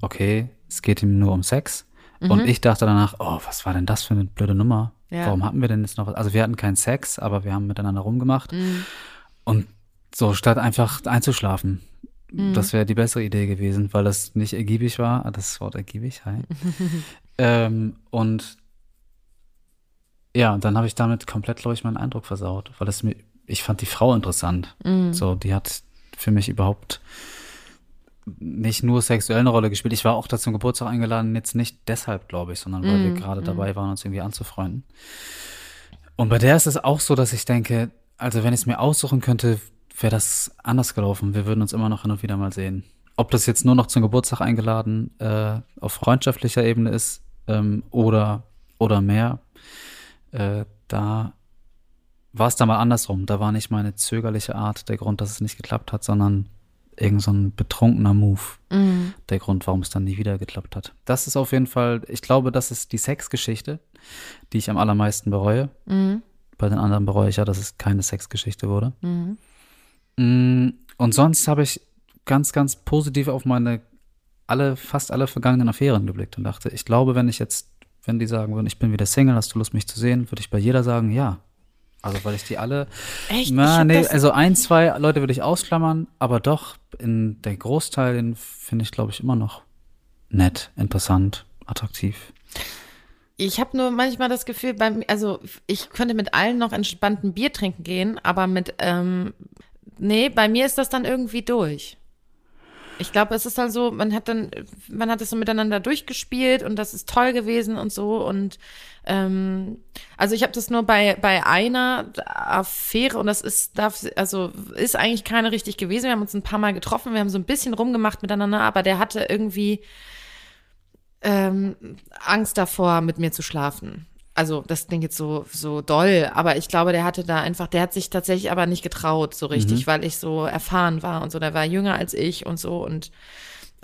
okay, es geht ihm nur um Sex. Und ich dachte danach, oh, was war denn das für eine blöde Nummer? Mhm. Ja. Warum hatten wir denn jetzt noch was? Also wir hatten keinen Sex, aber wir haben miteinander rumgemacht. Mhm. Und so, statt einfach einzuschlafen, Das wäre die bessere Idee gewesen, weil das nicht ergiebig war. Ah, Das Wort ergiebig, hi. *laughs* ähm, und ja, dann habe ich damit komplett, glaube ich, meinen Eindruck versaut, weil es mir, ich fand die Frau interessant. So, die hat für mich überhaupt nicht nur sexuell eine Rolle gespielt. Ich war auch da zum Geburtstag eingeladen, jetzt nicht deshalb, glaube ich, sondern weil wir gerade dabei waren, uns irgendwie anzufreunden. Und bei der ist es auch so, dass ich denke, also wenn ich es mir aussuchen könnte, wäre das anders gelaufen. Wir würden uns immer noch hin und wieder mal sehen. Ob das jetzt nur noch zum Geburtstag eingeladen äh, auf freundschaftlicher Ebene ist ähm, oder, oder mehr, äh, da war es da mal andersrum. Da war nicht meine zögerliche Art der Grund, dass es nicht geklappt hat, sondern irgend so ein betrunkener Move der Grund, warum es dann nie wieder geklappt hat. Das ist auf jeden Fall, ich glaube, das ist die Sexgeschichte, die ich am allermeisten bereue. Bei den anderen bereue ich ja, dass es keine Sexgeschichte wurde. Mm, Und sonst habe ich ganz, ganz positiv auf meine alle, fast alle vergangenen Affären geblickt und dachte, ich glaube, wenn ich jetzt, wenn die sagen würden, ich bin wieder Single, hast du Lust, mich zu sehen, würde ich bei jeder sagen, ja. Also, weil ich die alle, Echt? Na, nee, also ein, zwei Leute würde ich ausklammern, aber doch, in der Großteil, den finde ich, glaube ich, immer noch nett, interessant, attraktiv. Ich habe nur manchmal das Gefühl, beim, also ich könnte mit allen noch entspannt ein Bier trinken gehen, aber mit, ähm, nee, bei mir ist das dann irgendwie durch. Ich glaube, es ist halt so, man hat dann, man hat es so miteinander durchgespielt und das ist toll gewesen und so und ähm, also ich habe das nur bei bei einer Affäre und das ist darf also ist eigentlich keine richtig gewesen. Wir haben uns ein paar Mal getroffen, wir haben so ein bisschen rumgemacht miteinander, aber der hatte irgendwie ähm, Angst davor, mit mir zu schlafen. Also das klingt jetzt so so doll, aber ich glaube, der hatte da einfach, der hat sich tatsächlich aber nicht getraut so richtig, weil ich so erfahren war und so. Der war jünger als ich und so und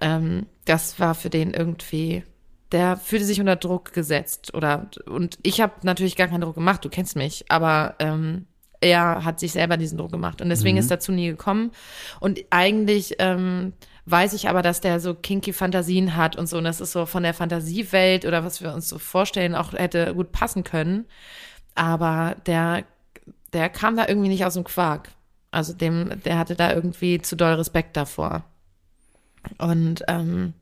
ähm, das war für den irgendwie, der fühlte sich unter Druck gesetzt oder und ich habe natürlich gar keinen Druck gemacht. Du kennst mich, aber ähm, er hat sich selber diesen Druck gemacht und deswegen ist dazu nie gekommen. Und eigentlich ähm, weiß ich aber, dass der so kinky Fantasien hat und so. Und das ist so von der Fantasiewelt oder was wir uns so vorstellen, auch hätte gut passen können. Aber der, der kam da irgendwie nicht aus dem Quark. Also dem, der hatte da irgendwie zu doll Respekt davor. Und ähm,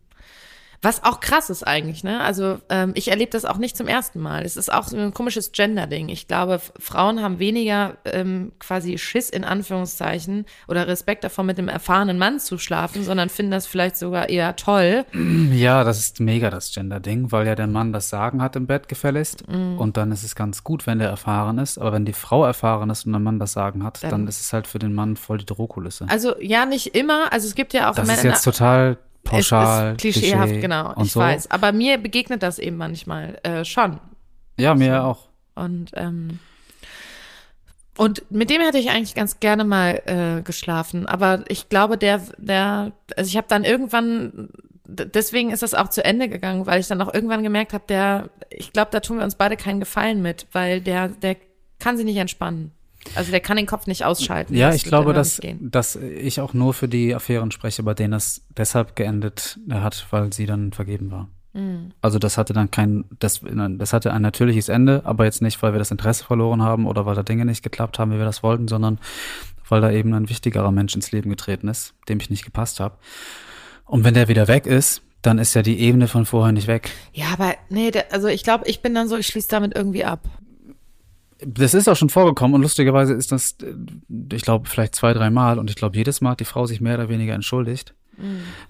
was auch krass ist eigentlich, ne? Also ähm, ich erlebe das auch nicht zum ersten Mal. Es ist auch so ein komisches Gender-Ding. Ich glaube, Frauen haben weniger ähm, quasi Schiss in Anführungszeichen oder Respekt davor, mit einem erfahrenen Mann zu schlafen, sondern finden das vielleicht sogar eher toll. Ja, das ist mega das Gender-Ding, weil ja der Mann das Sagen hat im Bett gefälligst. Mhm. Und dann ist es ganz gut, wenn der erfahren ist. Aber wenn die Frau erfahren ist und der Mann das Sagen hat, dann, Dann- ist es halt für den Mann voll die Drohkulisse. Also ja, nicht immer. Also es gibt ja auch das Männer- ist jetzt total pauschal, es ist klischeehaft, Klischee genau. ich so. weiß. Aber mir begegnet das eben manchmal äh, schon. Ja, mir auch. Und, ähm, und mit dem hätte ich eigentlich ganz gerne mal äh, geschlafen. Aber ich glaube, der, der, also ich habe dann irgendwann, deswegen ist das auch zu Ende gegangen, weil ich dann auch irgendwann gemerkt habe, der, ich glaube, da tun wir uns beide keinen Gefallen mit, weil der, der kann sich nicht entspannen. Also der kann den Kopf nicht ausschalten. Ja, ich glaube, dass, dass ich auch nur für die Affären spreche, bei denen es deshalb geendet hat, weil sie dann vergeben war. Mhm. Also das hatte dann kein, das, das hatte ein natürliches Ende, aber jetzt nicht, weil wir das Interesse verloren haben oder weil da Dinge nicht geklappt haben, wie wir das wollten, sondern weil da eben ein wichtigerer Mensch ins Leben getreten ist, dem ich nicht gepasst habe. Und wenn der wieder weg ist, dann ist ja die Ebene von vorher nicht weg. Ja, aber nee, also ich glaube, ich bin dann so, ich schließe damit irgendwie ab. Das ist auch schon vorgekommen und lustigerweise ist das, äh, ich glaube, vielleicht zwei, drei Mal und ich glaube, jedes Mal hat die Frau sich mehr oder weniger entschuldigt,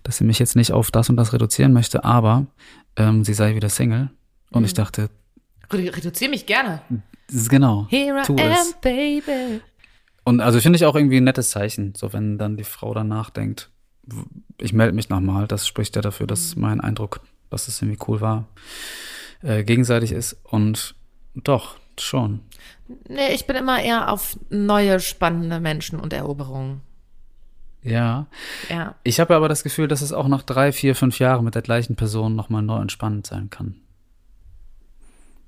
dass sie mich jetzt nicht auf das und das reduzieren möchte, aber ähm, sie sei wieder Single. Und ich dachte, Redu- Reduziere mich gerne. genau, Here I am, es. baby. Und also finde ich auch irgendwie ein nettes Zeichen, so wenn dann die Frau danach denkt, ich melde mich nochmal, das spricht ja dafür, dass mein Eindruck, dass es irgendwie cool war, äh, gegenseitig ist und doch, schon. Nee, ich bin immer eher auf neue, spannende Menschen und Eroberungen. Ja. Ja. Ich habe aber das Gefühl, dass es auch nach drei, vier, fünf Jahren mit der gleichen Person nochmal neu und spannend sein kann.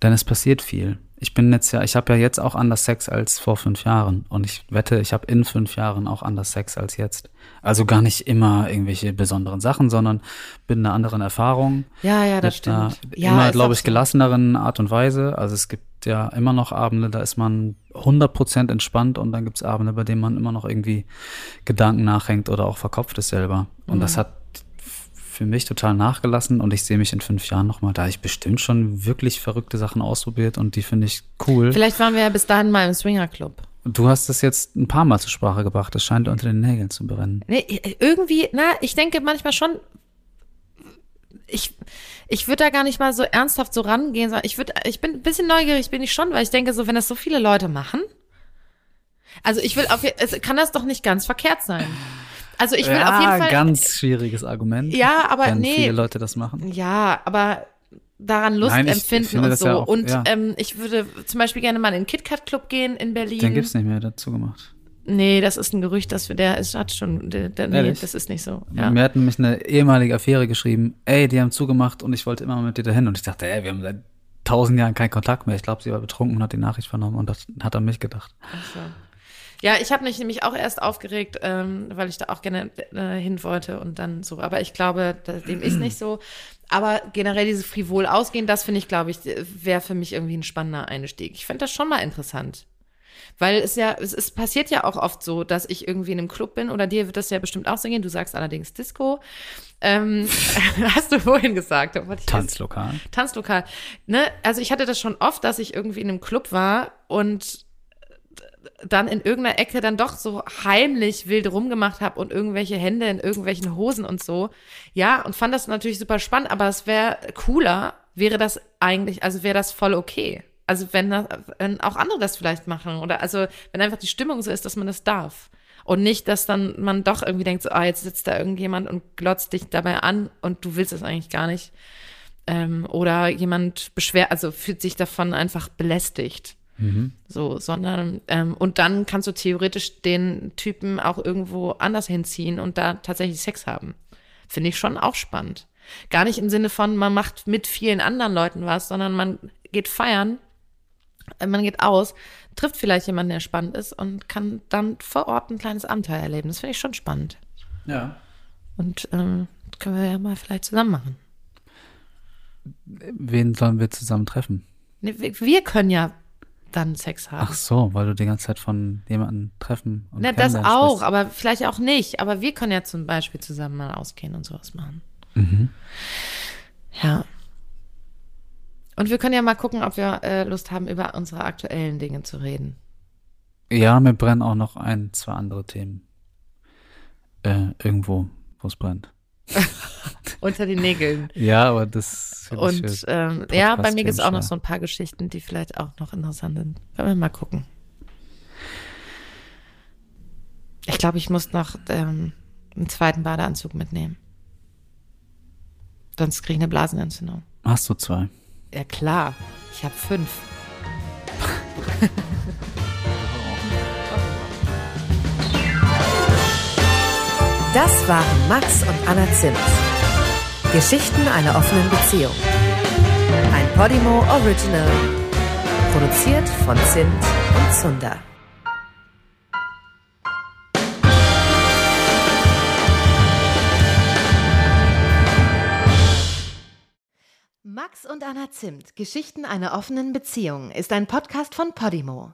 Denn es passiert viel. Ich bin jetzt ja, ich habe ja jetzt auch anders Sex als vor fünf Jahren. Und ich wette, ich habe in fünf Jahren auch anders Sex als jetzt. Also gar nicht immer irgendwelche besonderen Sachen, sondern bin in einer anderen Erfahrung. Ja, ja, das mit einer stimmt. Ja, immer, glaube ich, gelasseneren Art und Weise. Also es gibt ja immer noch Abende, da ist man 100% entspannt und dann gibt es Abende, bei denen man immer noch irgendwie Gedanken nachhängt oder auch verkopft ist selber. Und Mhm. das hat für mich total nachgelassen und ich sehe mich in fünf Jahren nochmal, da ich bestimmt schon wirklich verrückte Sachen ausprobiert und die finde ich cool. Vielleicht waren wir ja bis dahin mal im Swingerclub. Und du hast das jetzt ein paar Mal zur Sprache gebracht, das scheint unter den Nägeln zu brennen. Nee, irgendwie, na, ich denke manchmal schon, ich, ich würde da gar nicht mal so ernsthaft so rangehen, sondern ich würde, ich bin ein bisschen neugierig, bin ich schon, weil ich denke so, wenn das so viele Leute machen, also ich will auf, es kann das doch nicht ganz verkehrt sein. Also ich will ja, auf jeden Fall, ganz schwieriges Argument. Ja, aber wenn nee. viele Leute das machen. ja, aber daran Lust Nein, ich empfinden finde und so. ja auch- und ja. ähm, ich würde zum Beispiel gerne mal in den KitKat Club gehen in Berlin. Den gibt's nicht mehr dazu gemacht. Nee, das ist ein Gerücht, dass wir, der ist, hat schon, der, der, nee, das ist nicht so. Ja. Mir hat nämlich eine ehemalige Affäre geschrieben, ey, die haben zugemacht und ich wollte immer mit dir dahin. Und ich dachte, ey, wir haben seit tausend Jahren keinen Kontakt mehr. Ich glaube, sie war betrunken und hat die Nachricht vernommen und das hat an mich gedacht. Ach so. Ja, ich habe mich nämlich auch erst aufgeregt, ähm, weil ich da auch gerne äh, hin wollte und dann so. Aber ich glaube, dem ist nicht so. Aber generell dieses frivol ausgehen, das finde ich, glaube ich, wäre für mich irgendwie ein spannender Einstieg. Ich finde das schon mal interessant. Weil es ja, es, es passiert ja auch oft so, dass ich irgendwie in einem Club bin oder dir wird das ja bestimmt auch so gehen. Du sagst allerdings Disco. Ähm, *laughs* hast du vorhin gesagt? Tanzlokal. Tanzlokal. Ne? Also ich hatte das schon oft, dass ich irgendwie in einem Club war und dann in irgendeiner Ecke dann doch so heimlich wild rumgemacht habe und irgendwelche Hände in irgendwelchen Hosen und so. Ja, und fand das natürlich super spannend, aber es wäre cooler, wäre das eigentlich, also wäre das voll okay. Also wenn, das, wenn auch andere das vielleicht machen oder also wenn einfach die Stimmung so ist, dass man das darf. Und nicht, dass dann man doch irgendwie denkt, so, ah, jetzt sitzt da irgendjemand und glotzt dich dabei an und du willst es eigentlich gar nicht. Ähm, oder jemand beschwert, also fühlt sich davon einfach belästigt. So, sondern, ähm, und dann kannst du theoretisch den Typen auch irgendwo anders hinziehen und da tatsächlich Sex haben. Finde ich schon auch spannend. Gar nicht im Sinne von, man macht mit vielen anderen Leuten was, sondern man geht feiern, äh, man geht aus, trifft vielleicht jemanden, der spannend ist und kann dann vor Ort ein kleines Abenteuer erleben. Das finde ich schon spannend. Ja. Und ähm, können wir ja mal vielleicht zusammen machen. Wen sollen wir zusammen treffen? Wir- Wir können ja dann Sex haben. Ach so, weil du die ganze Zeit von jemandem treffen und Na, das auch, aber vielleicht auch nicht. Aber wir können ja zum Beispiel zusammen mal ausgehen und sowas machen. Mhm. Ja. Und wir können ja mal gucken, ob wir äh, Lust haben, über unsere aktuellen Dinge zu reden. Ja, mir brennen auch noch ein, zwei andere Themen. Äh, irgendwo, wo es brennt. *laughs* Unter den Nägeln. Ja, aber das Und ähm, ja, bei mir gibt es auch noch so ein paar Geschichten, die vielleicht auch noch interessant sind. Können wir mal gucken. Ich glaube, ich muss noch ähm, einen zweiten Badeanzug mitnehmen. Sonst kriege ich eine Blasenentzündung. Hast du zwei? Ja klar, ich habe fünf. *laughs* Das waren Max und Anna Zimt. Geschichten einer offenen Beziehung. Ein Podimo Original. Produziert von Zimt und Zunder. Max und Anna Zimt, Geschichten einer offenen Beziehung, ist ein Podcast von Podimo.